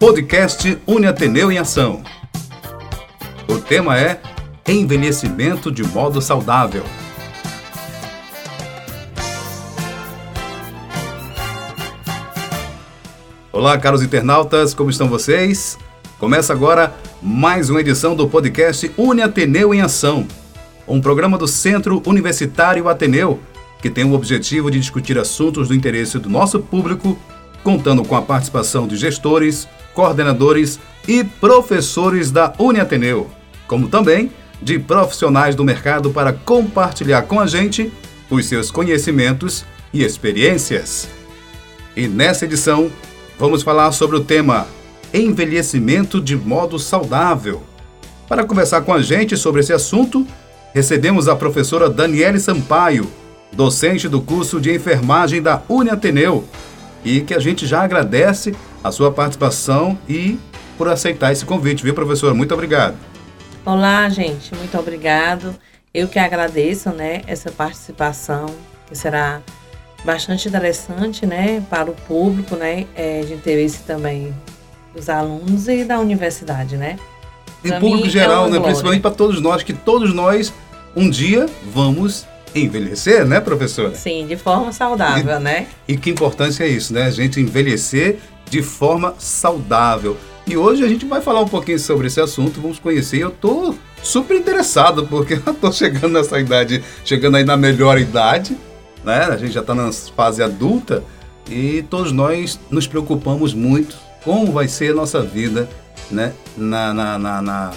Podcast Une Ateneu em Ação. O tema é Envelhecimento de modo saudável. Olá, caros internautas, como estão vocês? Começa agora mais uma edição do podcast Une Ateneu em Ação, um programa do Centro Universitário Ateneu que tem o objetivo de discutir assuntos do interesse do nosso público, contando com a participação de gestores, coordenadores e professores da Uniateneu, como também de profissionais do mercado para compartilhar com a gente os seus conhecimentos e experiências. E nessa edição, vamos falar sobre o tema Envelhecimento de modo saudável. Para conversar com a gente sobre esse assunto, recebemos a professora Daniele Sampaio, docente do curso de enfermagem da Uniateneu, e que a gente já agradece a sua participação e por aceitar esse convite, viu, professora? Muito obrigado. Olá, gente, muito obrigado. Eu que agradeço, né, essa participação, que será bastante interessante, né, para o público, né, é, de interesse também dos alunos e da universidade, né. E público é geral, é né, principalmente para todos nós, que todos nós um dia vamos envelhecer, né, professora? Sim, de forma saudável, e, né? E que importância é isso, né? A gente envelhecer de forma saudável. E hoje a gente vai falar um pouquinho sobre esse assunto, vamos conhecer. Eu tô super interessado, porque eu tô chegando nessa idade, chegando aí na melhor idade, né? A gente já está na fase adulta e todos nós nos preocupamos muito como vai ser a nossa vida, né? Na, na, na, na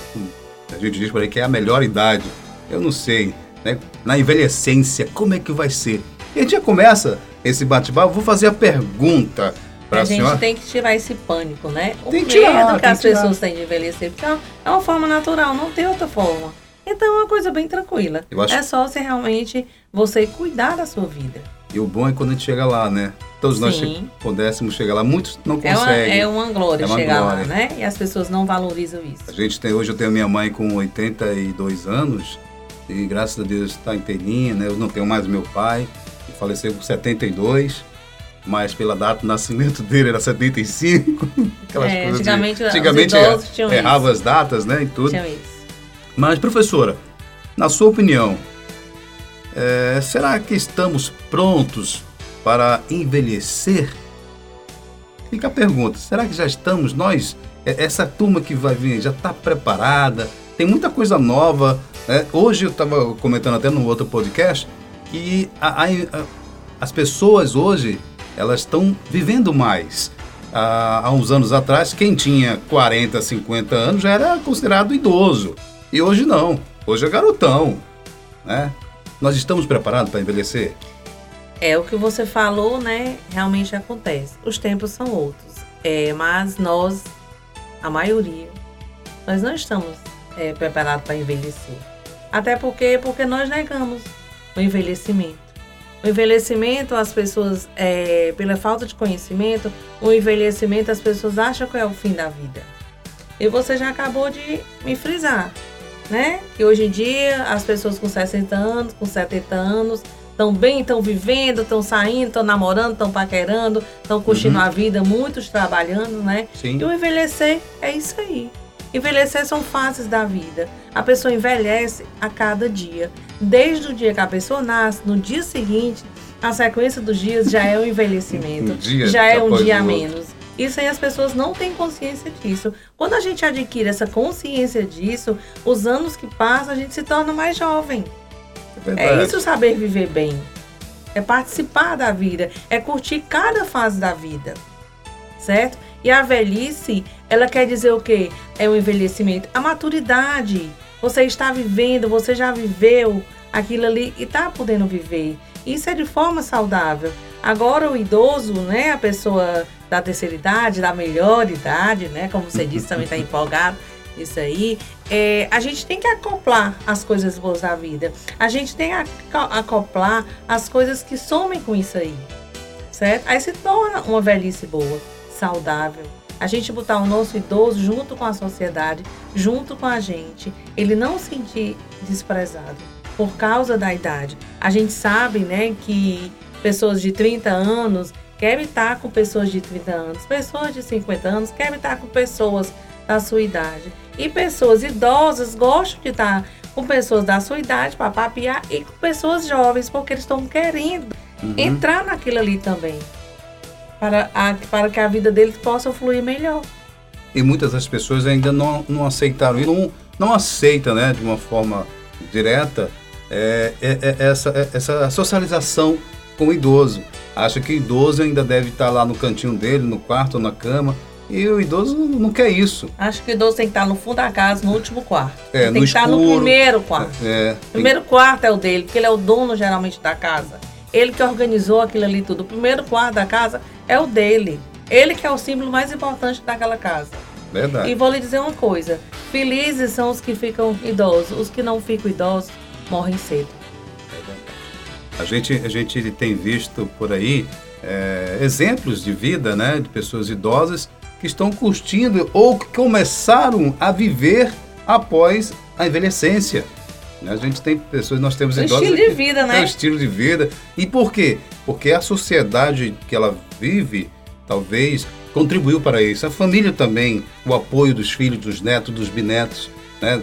a gente diz por aí que é a melhor idade. Eu não sei, né? Na envelhecência, como é que vai ser? E a gente já começa esse bate-papo. Vou fazer a pergunta para a gente tem que tirar esse pânico, né? O tem que tirar, medo que as pessoas têm de envelhecer, porque é uma forma natural, não tem outra forma. Então é uma coisa bem tranquila. Acho... É só se realmente você cuidar da sua vida. E o bom é quando a gente chega lá, né? Todos Sim. nós che pudéssemos chegar lá, muitos não conseguem. É uma, é uma glória é uma chegar glória. lá, né? E as pessoas não valorizam isso. A gente tem, hoje eu tenho minha mãe com 82 anos e graças a Deus está inteirinha, né? Eu não tenho mais meu pai, que faleceu com 72, mas pela data do nascimento dele era 75. Aquelas é, coisas antigamente, de, antigamente é, errava as datas, né? E tudo. Tinham isso. Mas, professora, na sua opinião, é, será que estamos prontos para envelhecer? Fica a pergunta: será que já estamos, nós, é, essa turma que vai vir, já está preparada? Tem muita coisa nova é, hoje eu estava comentando até no outro podcast que a, a, a, as pessoas hoje elas estão vivendo mais. Há uns anos atrás, quem tinha 40, 50 anos já era considerado idoso. E hoje não. Hoje é garotão. Né? Nós estamos preparados para envelhecer? É, o que você falou, né? Realmente acontece. Os tempos são outros. É, mas nós, a maioria, nós não estamos é, preparados para envelhecer. Até porque, porque nós negamos o envelhecimento. O envelhecimento, as pessoas, é, pela falta de conhecimento, o envelhecimento, as pessoas acham que é o fim da vida. E você já acabou de me frisar, né? Que hoje em dia, as pessoas com 60 anos, com 70 anos, estão bem, estão vivendo, estão saindo, estão namorando, estão paquerando, estão curtindo uhum. a vida, muitos trabalhando, né? Sim. E o envelhecer é isso aí. Envelhecer são fases da vida. A pessoa envelhece a cada dia. Desde o dia que a pessoa nasce, no dia seguinte, a sequência dos dias já é o envelhecimento. um já é um dia a menos. Isso aí as pessoas não têm consciência disso. Quando a gente adquire essa consciência disso, os anos que passam, a gente se torna mais jovem. É, é isso saber viver bem. É participar da vida. É curtir cada fase da vida. Certo? E a velhice, ela quer dizer o quê? É o envelhecimento. A maturidade. Você está vivendo, você já viveu aquilo ali e está podendo viver. Isso é de forma saudável. Agora o idoso, né, a pessoa da terceira idade, da melhor idade, né, como você disse, também está empolgado. Isso aí, é, a gente tem que acoplar as coisas boas da vida. A gente tem que acoplar as coisas que somem com isso aí, certo? Aí se torna uma velhice boa saudável. A gente botar o nosso idoso junto com a sociedade, junto com a gente, ele não se sentir desprezado por causa da idade. A gente sabe, né, que pessoas de 30 anos querem estar com pessoas de 30 anos, pessoas de 50 anos querem estar com pessoas da sua idade. E pessoas idosas gostam de estar com pessoas da sua idade para papiar e com pessoas jovens, porque eles estão querendo uhum. entrar naquilo ali também. Para, a, para que a vida deles possa fluir melhor. E muitas das pessoas ainda não, não aceitaram e não, não aceita, né, de uma forma direta, é, é, é essa, é, essa socialização com o idoso. Acha que o idoso ainda deve estar lá no cantinho dele, no quarto ou na cama, e o idoso não quer isso. Acho que o idoso tem que estar no fundo da casa, no último quarto. É, tem que estar no primeiro quarto. É, o primeiro tem... quarto é o dele, porque ele é o dono geralmente da casa. Ele que organizou aquilo ali tudo. O primeiro quarto da casa é o dele. Ele que é o símbolo mais importante daquela casa. Verdade. E vou lhe dizer uma coisa: felizes são os que ficam idosos. Os que não ficam idosos morrem cedo. A gente, a gente tem visto por aí é, exemplos de vida né, de pessoas idosas que estão curtindo ou que começaram a viver após a envelhecência. Né, a gente tem pessoas, nós temos um idosos. estilo de vida, né? É um estilo de vida. E por quê? Porque a sociedade que ela vive, talvez, contribuiu para isso. A família também, o apoio dos filhos, dos netos, dos bisnetos, né?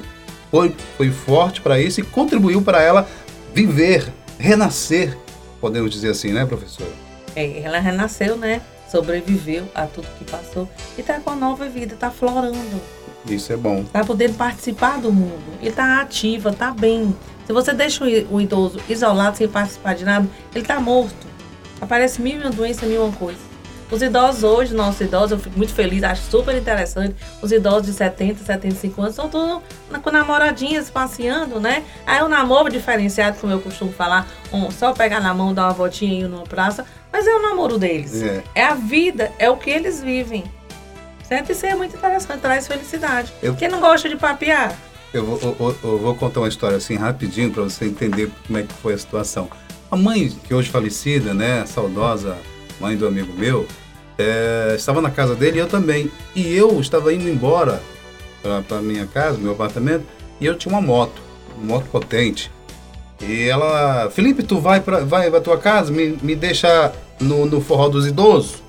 Foi, foi forte para isso e contribuiu para ela viver, renascer, podemos dizer assim, né, professora? É, ela renasceu, né? Sobreviveu a tudo que passou e está com a nova vida, está florando. Isso é bom. Está podendo participar do mundo. E está ativa, está bem. Se você deixa o idoso isolado, sem participar de nada, ele está morto. Aparece mil e uma doença, mil e uma coisa. Os idosos hoje, nossos idosos, eu fico muito feliz, acho super interessante. Os idosos de 70, 75 anos estão todos com namoradinhas passeando, né? Aí o namoro diferenciado, como eu costumo falar, um, só pegar na mão, dar uma voltinha e ir numa praça, mas é o namoro deles. É. é a vida, é o que eles vivem. Certo? Isso é muito interessante, traz felicidade. Eu... Quem não gosta de papear? Eu vou, eu, eu vou contar uma história assim rapidinho para você entender como é que foi a situação. A mãe, que hoje falecida, né, saudosa mãe do amigo meu, é, estava na casa dele e eu também. E eu estava indo embora para minha casa, meu apartamento, e eu tinha uma moto, uma moto potente. E ela, Felipe, tu vai para vai pra tua casa, me, me deixa no, no forró dos idosos.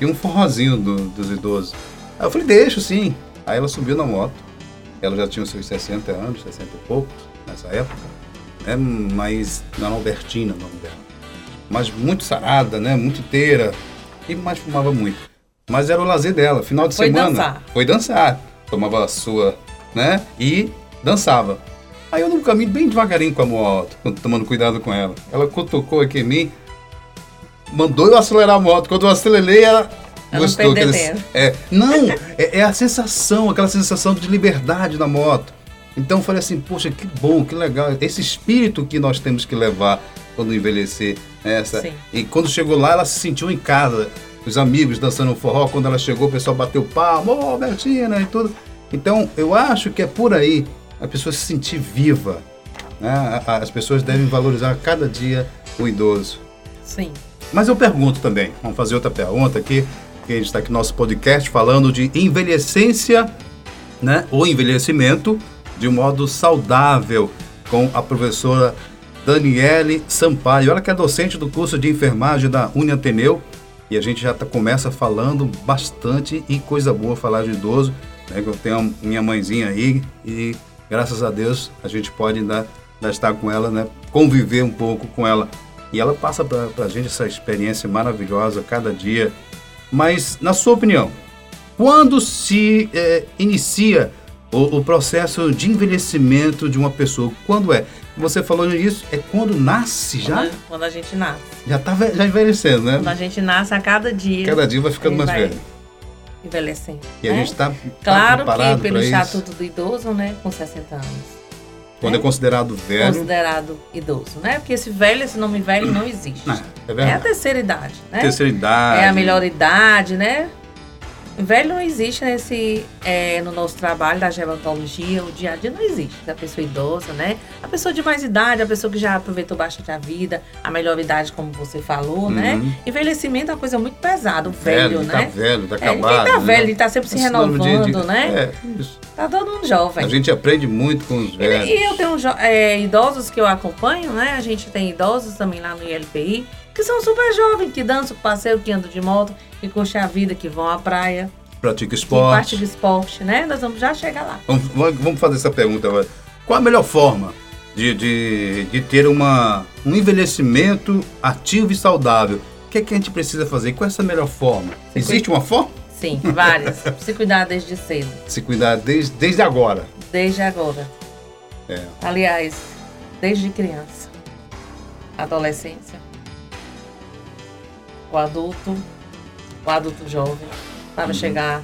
E um forrozinho do, dos idosos. Aí eu falei, deixa sim. Aí ela subiu na moto. Ela já tinha os seus 60 anos, 60 e poucos, nessa época. Né? Mas na Albertina, o nome dela. Mas muito sarada, né? Muito inteira. E mais fumava muito. Mas era o lazer dela. Final de foi semana. Dançar. Foi dançar. Tomava a sua, né? E dançava. Aí eu no caminho bem devagarinho com a moto, tomando cuidado com ela. Ela cutucou aqui em mim, mandou eu acelerar a moto. Quando eu acelerei, ela gostou. Não, aqueles, é, não é, é, a sensação, aquela sensação de liberdade na moto. Então eu falei assim, poxa, que bom, que legal. Esse espírito que nós temos que levar quando envelhecer. Né, essa. Sim. E quando chegou lá, ela se sentiu em casa. Os amigos dançando forró. Quando ela chegou, o pessoal bateu palma, ô oh, Bertina e tudo. Então eu acho que é por aí a pessoa se sentir viva. Né? As pessoas devem valorizar cada dia o idoso. Sim. Mas eu pergunto também, vamos fazer outra pergunta aqui, que a gente está aqui no nosso podcast falando de envelhecência, né? Ou envelhecimento de um modo saudável, com a professora Daniele Sampaio. Ela que é docente do curso de enfermagem da Uniateneu. E a gente já tá, começa falando bastante e coisa boa falar de idoso. Né? Eu tenho minha mãezinha aí e graças a Deus, a gente pode ainda, ainda estar com ela, né? conviver um pouco com ela. E ela passa para a gente essa experiência maravilhosa cada dia. Mas, na sua opinião, quando se é, inicia o, o, processo de envelhecimento de uma pessoa? Quando é? Você falou nisso, é quando nasce já? Quando, quando a gente nasce. Já está já envelhecendo, né? Quando a gente nasce a cada dia. Cada dia vai ficando mais velho envelhecendo. E né? a gente está tá Claro que pelo estatuto do idoso, né, com 60 anos. Quando né? é considerado velho. Considerado idoso, né? Porque esse velho, esse nome velho não existe. Não, é, é, a terceira idade, né? Terceira idade. É a melhor idade, né? Velho não existe nesse, é, no nosso trabalho da gerontologia, o dia a dia não existe. A pessoa idosa, né? A pessoa de mais idade, a pessoa que já aproveitou bastante a vida, a melhor idade, como você falou, né? uhum. né? Envelhecimento é uma coisa muito pesada, o velho, velho tá né? Tá velho, tá acabado. É, tá velho, ele tá sempre se renovando, de, de, né? É, isso. Tá todo mundo jovem. A gente aprende muito com os velhos. E, e eu tenho é, idosos que eu acompanho, né? A gente tem idosos também lá no ILPI que são super jovens, que dançam, passeio, que andam de moto, que curtem a vida, que vão à praia. Pratica esporte. pratica esporte, né? Nós vamos já chegar lá. Vamos, vamos- fazer essa pergunta agora. Qual a melhor forma de, de, de ter uma, um envelhecimento ativo e saudável? O que é que a gente precisa fazer? Qual é essa melhor forma? Existe uma forma? Sim, várias. Se cuidar desde cedo, Se cuidar desde, desde agora. desde agora. É. Aliás, desde criança, adolescência, o adulto, o adulto jovem, para chegar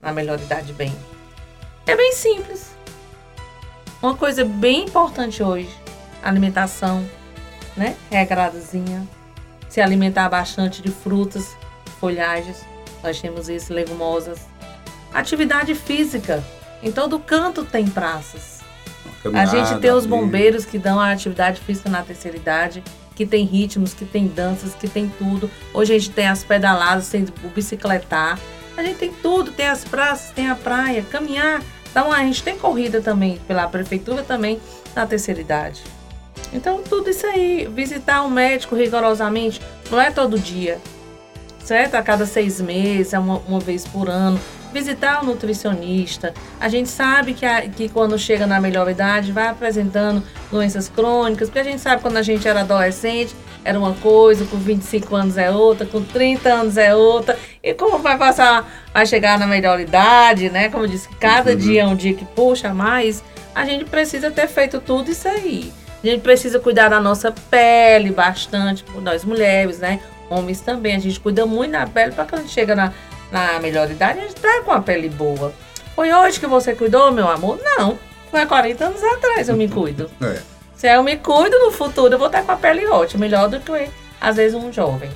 na melhor idade bem. É bem simples. Uma coisa bem importante hoje, alimentação, né? Regradazinha. Se alimentar bastante de frutas, folhagens, nós temos isso, legumosas. Atividade física. Em todo canto tem praças. A gente tem os bombeiros que dão a atividade física na terceira idade, que tem ritmos, que tem danças, que tem tudo. Hoje a gente tem as pedaladas, tem o bicicletar. A gente tem tudo, tem as praças, tem a praia, caminhar. Então a gente tem corrida também pela prefeitura também na terceira idade. Então tudo isso aí, visitar um médico rigorosamente, não é todo dia, certo? A cada seis meses, é uma, uma vez por ano. Visitar o nutricionista. A gente sabe que, a- que quando chega na melhor idade vai apresentando doenças crônicas, porque a gente sabe quando a gente era adolescente era uma coisa, com 25 anos é outra, com 30 anos é outra. E como vai passar, vai chegar na melhor idade, né? Como eu disse, cada Uhum. dia é um dia que puxa mais, a gente precisa ter feito tudo isso aí. A gente precisa cuidar da nossa pele bastante, nós mulheres, né? Homens também, a gente cuida muito da pele para quando chega na, na melhor idade, a gente tá com a pele boa. Foi hoje que você cuidou, meu amor? Não. Foi há 40 anos atrás eu me cuido. É, Se eu me cuido, no futuro eu vou estar com a pele ótima, melhor do que, às vezes, um jovem.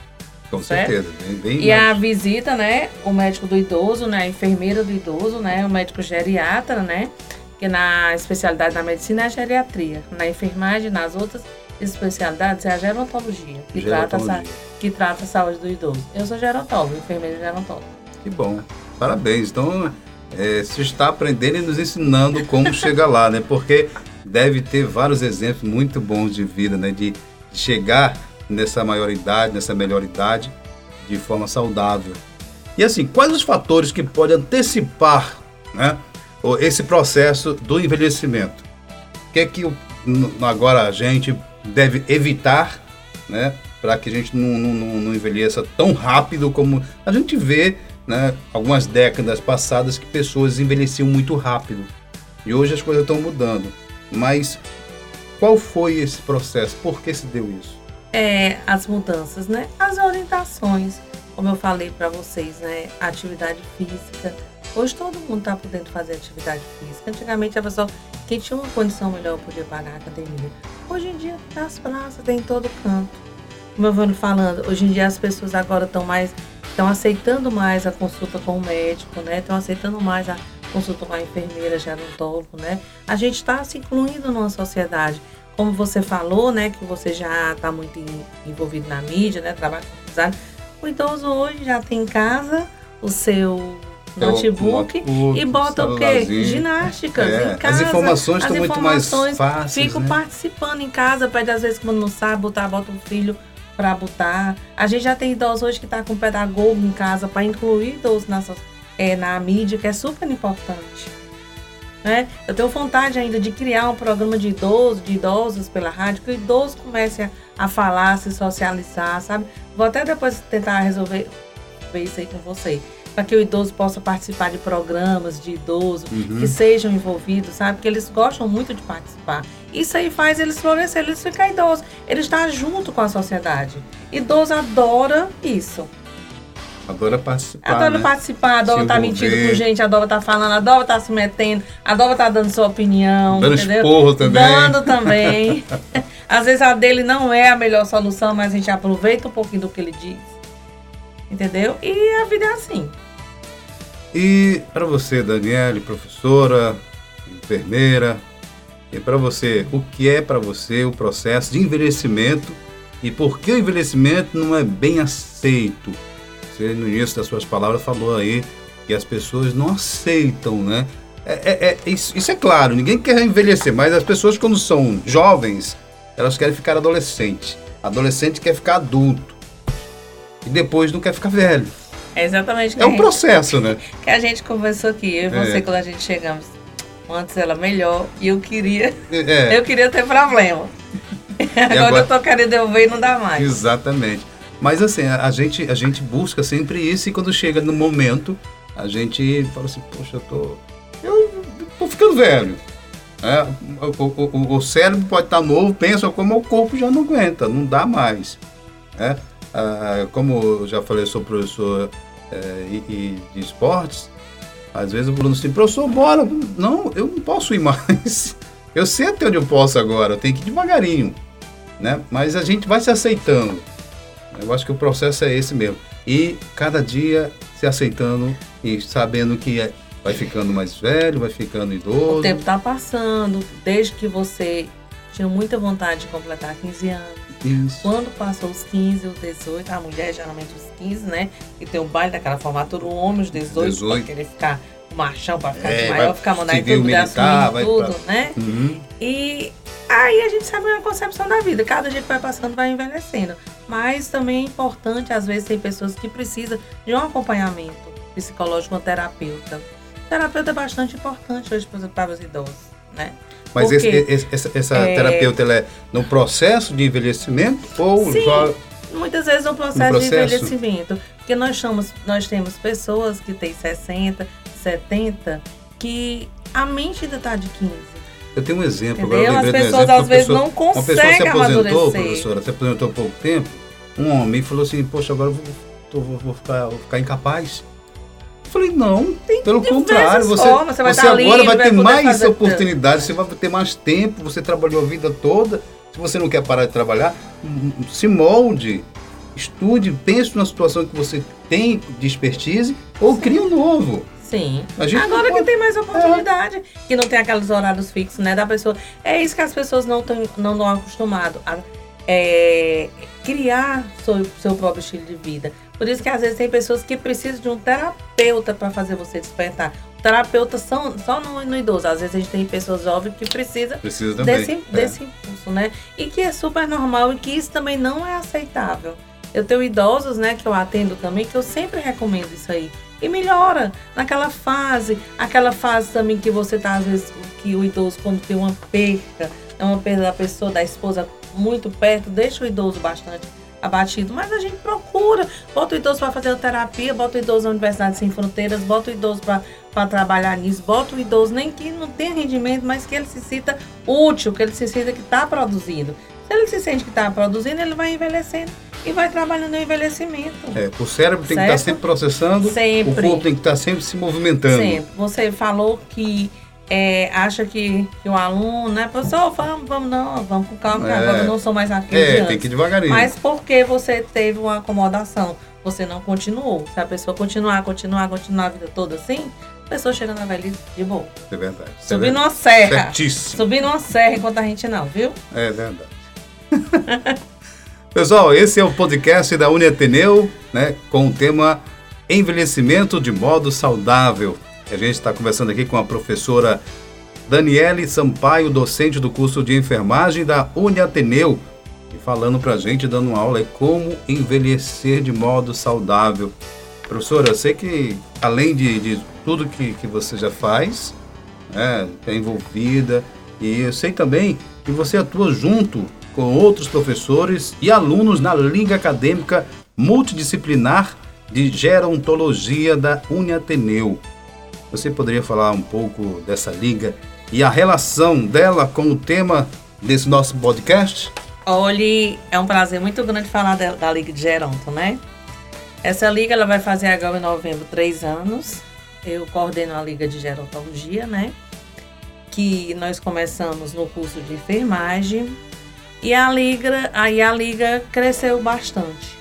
com Certo? certeza. Bem, bem E a mais- visita, né? O médico do idoso, né? A enfermeira do idoso, né? O médico geriatra, né? Que na especialidade da medicina é a geriatria. Na enfermagem, nas outras especialidades, é a gerontologia, que, Trata, a, Gerontologia. que trata a saúde do idoso. Eu sou gerontólogo, enfermeira gerontóloga. Que bom. Parabéns. Então, é, você está aprendendo e nos ensinando como chegar lá, né? Porque deve ter vários exemplos muito bons de vida, né? De, chegar nessa maioridade, nessa melhor idade, de forma saudável. E assim, quais os fatores que podem antecipar, né? Esse processo do envelhecimento? O que é que agora a gente deve evitar, né? Para que a gente não, não- não envelheça tão rápido como a gente vê, né? Algumas décadas passadas que pessoas envelheciam muito rápido. E hoje as coisas estão mudando. Mas qual foi esse processo? Por que se deu isso? É, as mudanças, né? As orientações, como eu falei para vocês, né? A atividade física. Hoje todo mundo está podendo fazer atividade física. Antigamente a pessoa, quem tinha uma condição melhor podia pagar a academia. Hoje em dia, nas praças, tem em todo canto. Como eu vou falando, hoje em dia as pessoas agora estão mais, estão aceitando mais a consulta com o médico, né? Estão aceitando mais a consulta com a enfermeira, gerontólogo, né? A gente está se incluindo numa sociedade como você falou, né, que você já está muito envolvido na mídia, né, trabalha com. O idoso hoje já tem em casa o seu notebook notebook, e bota o quê? Ginásticas É, em casa. as informações estão muito mais fáceis. Fico né? participando em casa, pede às vezes quando não sabe botar, bota um filho para botar. A gente já tem idoso hoje que está com pedagogo em casa para incluir idoso na, é, na mídia, que é super importante. Né? Eu tenho vontade ainda de criar um programa de idosos, de idosos pela rádio, que o idoso comece a, a falar, se socializar, sabe? Vou até depois tentar resolver ver isso aí com você. Para que o idoso possa participar de programas de idoso, Uhum. que sejam envolvidos, sabe? Porque eles gostam muito de participar. Isso aí faz eles florescer, eles ficam idosos. Eles estão junto com a sociedade. Idoso adora isso. Adora participar. Adora né? participar, adora estar mentindo envolver. com gente, adora estar falando, adora estar se metendo, adora estar dando sua opinião. Dando entendeu? esporro também. Dando também. Às vezes a dele não é a melhor solução, mas a gente aproveita um pouquinho do que ele diz. Entendeu? E a vida é assim. E para você, Daniele, professora, enfermeira, e para você, o que é para você o processo de envelhecimento e por que o envelhecimento não é bem aceito? Você, no início das suas palavras, falou aí que as pessoas não aceitam, né? É, é- é- isso, isso é claro, ninguém quer envelhecer, mas as pessoas, quando são jovens, elas querem ficar adolescentes. Adolescente quer ficar adulto. E depois não quer ficar velho. É exatamente o que É um gente- processo, né? que a gente conversou aqui. Eu e você, É. quando a gente chegamos. Antes era melhor e eu queria, É, eu queria ter problema. Agora, agora- eu tô querendo devolver e não dá mais. exatamente. Mas assim, a, a gente, a gente busca sempre isso e quando chega no momento, a gente fala assim, poxa, eu tô. Eu tô ficando velho. É, o, o- o- o cérebro pode estar novo, pensa como o corpo já não aguenta, não dá mais. né? Ah, como eu já falei, eu sou professor eh, e- e de esportes, às vezes o Bruno assim, professor, bora. Não, eu não posso ir mais. Eu sei até onde eu posso agora, eu tenho que ir devagarinho. Né? Mas a gente vai se aceitando. Eu acho que o processo é esse mesmo. E cada dia se aceitando e sabendo que é- vai ficando mais velho, vai ficando idoso. O tempo tá passando, desde que você tinha muita vontade de completar 15 anos. Isso. Quando passou os 15, os 18, a mulher geralmente os 15, né? E tem o baile daquela formatura, o homem os 18, 18. pode querer ficar machão pra ficar É, de maior, vai ficar mandar em tudo, militar, vai tudo, pra- né? Uhum. E aí a gente sabe a concepção da vida. Cada dia que vai passando, vai envelhecendo. Mas também é importante, às vezes, tem pessoas que precisam de um acompanhamento psicológico, um terapeuta. O terapeuta é bastante importante hoje para- para os idosos, né? Mas esse- esse- essa, essa É. terapeuta ela é no processo de envelhecimento ou Sim. só Muitas vezes no processo, No de processo. envelhecimento. Porque nós, chamamos, nós temos pessoas que têm 60, 70, que a mente ainda está de 15. Eu tenho um exemplo, Entendeu? agora eu As lembrei de um pessoas exemplo. às vezes uma não pessoa, uma pessoa se conseguem aposentou, amadurecer. professora, se aposentou há pouco tempo, um homem falou assim, poxa, agora eu vou, vou- vou ficar, vou ficar incapaz. Eu falei, não, pelo diversas contrário, você, formas, você vai você agora vai ter mais oportunidades, você vai ter mais tempo, você trabalhou a vida toda, se você não quer parar de trabalhar, hum, se molde, estude, pense numa situação que você tem de expertise ou crie um novo. Sim. Agora não que pode- tem mais oportunidade, que não tem aqueles horários fixos, né, da pessoa. É isso que as pessoas não estão não estão acostumadas a é, criar seu, seu próprio estilo de vida. Por isso que às vezes tem pessoas que precisam de um terapeuta para fazer você despertar. Terapeutas são só no, no idoso. Às vezes a gente tem pessoas jovens que precisam Precisa também. desse, é. desse impulso, né? E que é super normal e que isso também não é aceitável. Eu tenho idosos, né, que eu atendo também, que eu sempre recomendo isso aí. E melhora naquela fase, aquela fase também que você tá, às vezes, que o idoso, quando tem uma perca, é uma perda da pessoa, da esposa muito perto, deixa o idoso bastante abatido. Mas a gente procura, bota o idoso para fazer terapia, bota o idoso na Universidade Sem Fronteiras, bota o idoso para trabalhar nisso, bota o idoso, nem que não tenha rendimento, mas que ele se sinta útil, que ele se sinta que está produzindo. Se ele se sente que está produzindo, ele vai envelhecendo e vai trabalhando no envelhecimento. É, o cérebro tem que estar Certo? sempre processando, Sempre. o corpo tem que estar sempre se movimentando. Sempre. Você falou que é, acha que, que o aluno, né, professor, vamos, vamos, não, vamos com calma, É. agora eu não sou mais aquele É, tem que ir devagarinho. Mas porque você teve uma acomodação, você não continuou. Se a pessoa continuar, continuar, continuar a vida toda assim, a pessoa chega na velhice de boa. É verdade. É Subir verdade. numa serra. Certíssimo. Subir numa serra enquanto a gente não, viu? É verdade. Pessoal, esse é o podcast da Uni Ateneu, né, com o tema Envelhecimento de modo saudável. A gente está conversando aqui com a professora Daniele Sampaio, docente do curso de enfermagem da Uni Ateneu, e falando para a gente, dando aula aí como envelhecer de modo saudável. Professora, eu sei que além de, de tudo que, que você já faz, né, é envolvida, e eu sei também que você atua junto com outros professores e alunos na Liga Acadêmica Multidisciplinar de Gerontologia da Uniateneu. Você poderia falar um pouco dessa liga e a relação dela com o tema desse nosso podcast? Olhe, é um prazer muito grande falar da, da Liga de Geronto, né? Essa liga ela vai fazer agora em novembro três anos. Eu coordeno a Liga de Gerontologia, né? Que nós começamos no curso de enfermagem e a liga, aí a liga cresceu bastante.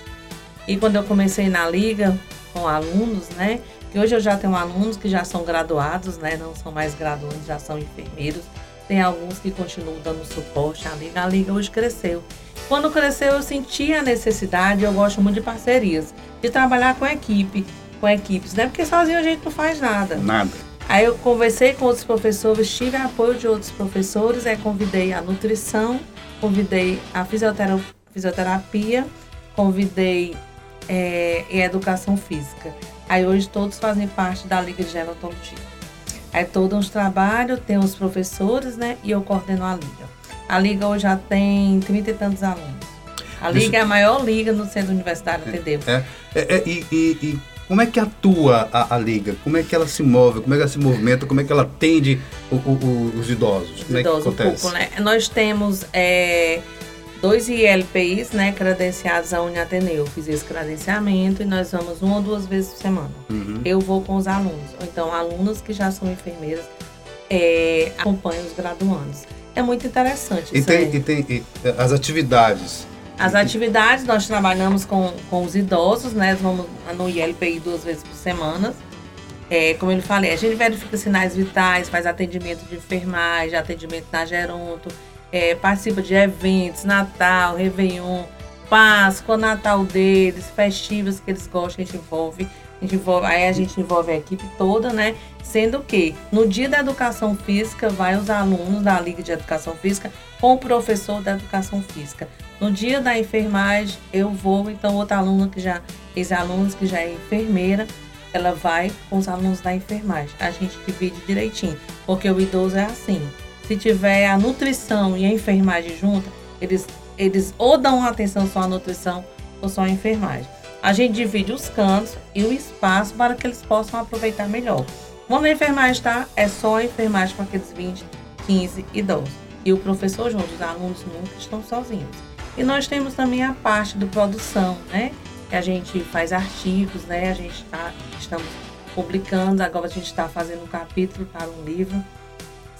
E quando eu comecei na liga com alunos, né? Que hoje eu já tenho alunos que já são graduados, né? Não são mais graduandos, já são enfermeiros. Tem alguns que continuam dando suporte à liga. A liga hoje cresceu. Quando cresceu, eu senti a necessidade, eu gosto muito de parcerias, de trabalhar com equipe, com equipes, né? Porque sozinho a gente não faz nada. Nada. Aí eu conversei com outros professores, tive apoio de outros professores, aí convidei a nutrição, convidei a fisiotera- fisioterapia, convidei é, educação física. Aí hoje todos fazem parte da Liga de Gerontologia. Aí todos os trabalhos, tem os professores, né? E eu coordeno a Liga. A Liga hoje já tem trinta e tantos alunos. A Liga Deixa... é a maior liga no centro universitário, entendeu? É, é, é e, e, e, como é que atua a, a, Liga? Como é que ela se move? Como é que ela se movimenta? Como é que ela atende o, o, os idosos? Os como idosos, é que acontece? Pouco, né? Nós temos é, dois ILPIs, né, credenciados à Uniateneu. Fiz esse credenciamento e nós vamos uma ou duas vezes por semana. Uhum. Eu vou com os alunos, ou então alunos que já são enfermeiras é, acompanham os graduandos. É muito interessante. E tem, e tem e as atividades. As atividades, nós trabalhamos com, com os idosos, né? Vamos no ILPI duas vezes por semana. É, como eu falei, a gente verifica sinais vitais, faz atendimento de enfermagem, atendimento na geronto, é, participa de eventos, Natal, Réveillon, Páscoa, Natal deles, festivas que eles gostam, a gente envolve. A gente envolve aí a gente envolve a equipe toda, né? Sendo que no dia da educação física, vai os alunos da Liga de Educação Física com o professor da Educação Física. No dia da enfermagem, eu vou, então, outra aluna que já, ex-alunos que já é enfermeira, ela vai com os alunos da enfermagem. A gente divide direitinho, porque o idoso é assim se tiver a nutrição e a enfermagem junto, eles, eles ou dão atenção só à nutrição ou só à enfermagem. A gente divide os cantos e o espaço para que eles possam aproveitar melhor. Quando a enfermagem está, é só a enfermagem com aqueles 20, 15 idosos. E o professor junto, os alunos nunca estão sozinhos. E nós temos também a parte de produção, né? Que a gente faz artigos, né? A gente está, estamos publicando, agora a gente está fazendo um capítulo para um livro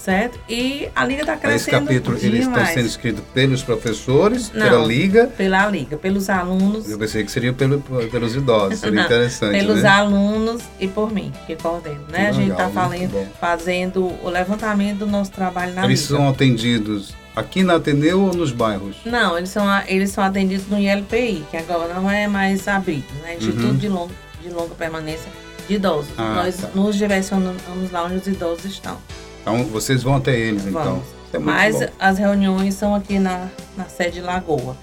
certo? E a liga está crescendo. Esse capítulo ele está sendo escrito pelos professores, Não, pela liga? Pela liga, pelos alunos. Eu pensei que seria pelo, pelos idosos, seria Não, interessante. Pelos né? alunos e por mim, que coordeno. Né? Que a gente está fazendo o levantamento do nosso trabalho na Eles liga. são atendidos aqui na Ateneu ou nos bairros? Não, eles são, eles são atendidos no ILPI, que agora não é mais abrigo, né? Instituto uhum. de, longa, de Longa Permanência de Idosos. Ah, Nós tá. nos direcionamos lá onde os idosos estão. Então vocês vão até eles, então. Vamos. então. É Mas bom. as reuniões são aqui na, na sede Lagoa.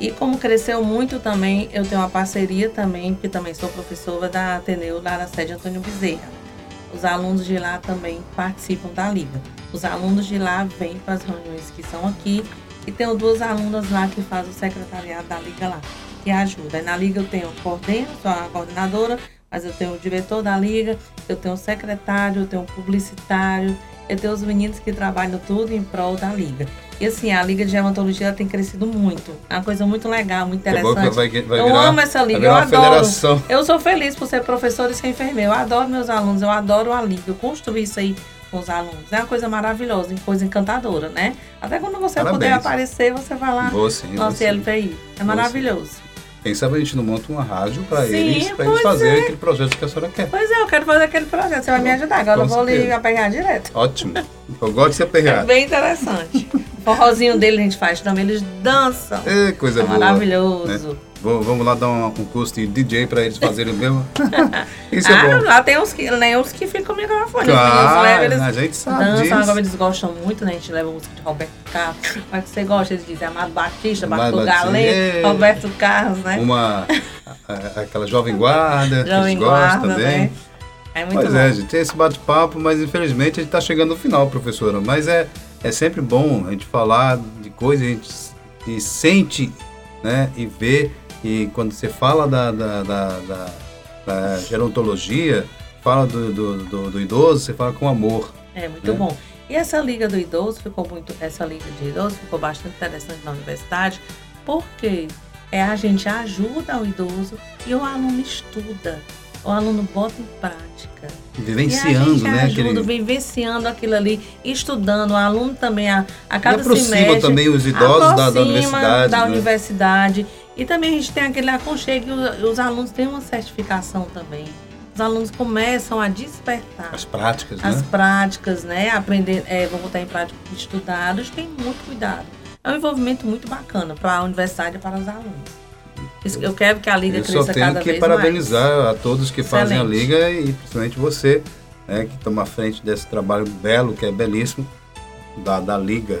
E como cresceu muito também, eu tenho uma parceria também, que também sou professora da Ateneu lá na sede Antônio Bezerra. Os alunos de lá também participam da liga. Os alunos de lá vêm para as reuniões que são aqui e tenho duas alunas lá que fazem o secretariado da liga lá, que ajuda. Na liga eu tenho coordeno, sou a coordenadora, mas eu tenho o diretor da liga, eu tenho o secretário, eu tenho o publicitário, eu tenho os meninos que trabalham tudo em prol da liga. E assim, a Liga de Gerontologia tem crescido muito. É uma coisa muito legal, muito é interessante. Vai, vai eu amo essa liga, eu adoro. Federação. Eu sou feliz por ser professor e ser enfermeiro. Eu adoro meus alunos, eu adoro a liga. Eu construí isso aí com os alunos. É uma coisa maravilhosa, uma coisa encantadora, né? Até quando você Parabéns. puder aparecer, você vai lá no nosso LPI. É maravilhoso. Quem sabe a gente não monta uma rádio para eles, para eles fazerem é. aquele projeto que a senhora quer. Pois é, eu quero fazer aquele projeto. Você vai me ajudar. Agora Com eu vou certeza. lhe aperrear direto. Ótimo. Eu gosto de ser aperreado. É bem interessante. o forrozinho dele a gente faz também. Eles dançam. É, coisa é boa. Maravilhoso. Né? Vamos lá dar um, um curso de DJ para eles fazerem mesmo. Isso é ah, bom. lá tem uns que, né, uns que ficam com o microfone. Claro, levam, eles a gente sabe dançam, disso. agora eles gostam muito, né? A gente leva música de Roberto Carlos. Mas que você gosta, eles dizem Amado Batista, Bartol Galê, Roberto Carlos, né? Uma, aquela Jovem Guarda, jovem que eles gostam também. Né? É muito pois bom. é, a gente tem esse bate-papo, mas infelizmente a gente está chegando no final, professora. Mas é, é sempre bom a gente falar de coisas, a gente, a gente sente né, e ver e quando você fala da, da, da, da, da gerontologia, fala do, do, do, do, idoso, você fala com amor. É, muito né? bom. E essa liga do idoso ficou muito, essa liga de idoso ficou bastante interessante na universidade, porque é, a gente ajuda o idoso e o aluno estuda. O aluno bota em prática. Vivenciando, né? Ajuda, aquele... vivenciando aquilo ali, estudando. O aluno também, a, a cada e aproxima semestre, também os idosos da, da universidade. Da né? universidade e também a gente tem aquele aconchego, os alunos têm uma certificação também. Os alunos começam a despertar. As práticas, As né? práticas, né? Aprender, é, vão botar em prática estudados, tem muito cuidado. É um envolvimento muito bacana para a universidade e para os alunos. Eu quero que a Liga eu cresça cada vez mais. Eu só tenho que parabenizar a todos que Excelente. fazem a Liga e principalmente você, né, que toma frente desse trabalho belo, que é belíssimo, da, da Liga.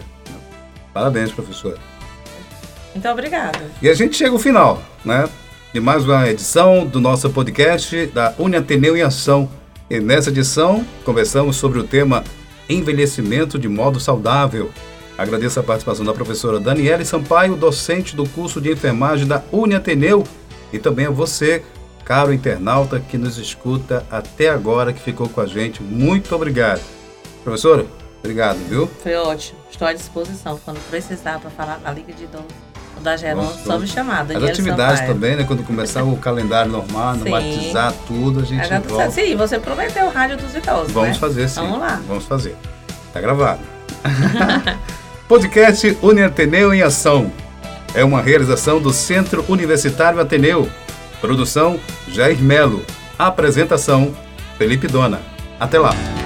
Parabéns, professor. Muito obrigada. E a gente chega ao final, né? De mais uma edição do nosso podcast da Uniateneu em Ação. E nessa edição, conversamos sobre o tema Envelhecimento de modo saudável. Agradeço a participação da professora Daniele Sampaio, docente do curso de enfermagem da Uniateneu, e também a você, caro internauta que nos escuta até agora, que ficou com a gente. Muito obrigado. Professora, obrigado, viu? Foi ótimo. Estou à disposição. Quando precisar para falar da Liga de Idosos da Geron, só me chamar. As atividades Sampaio. também, né? Quando começar o calendário normal, no batizar tudo, a gente Agora, volta. Sim, você prometeu o rádio dos idosos, Vamos né? fazer, sim. Vamos lá. Vamos fazer. Tá gravado. Podcast Uniateneu em Ação. É uma realização do Centro Universitário Ateneu. Produção Jair Melo. Apresentação Felipe Dona. Até lá.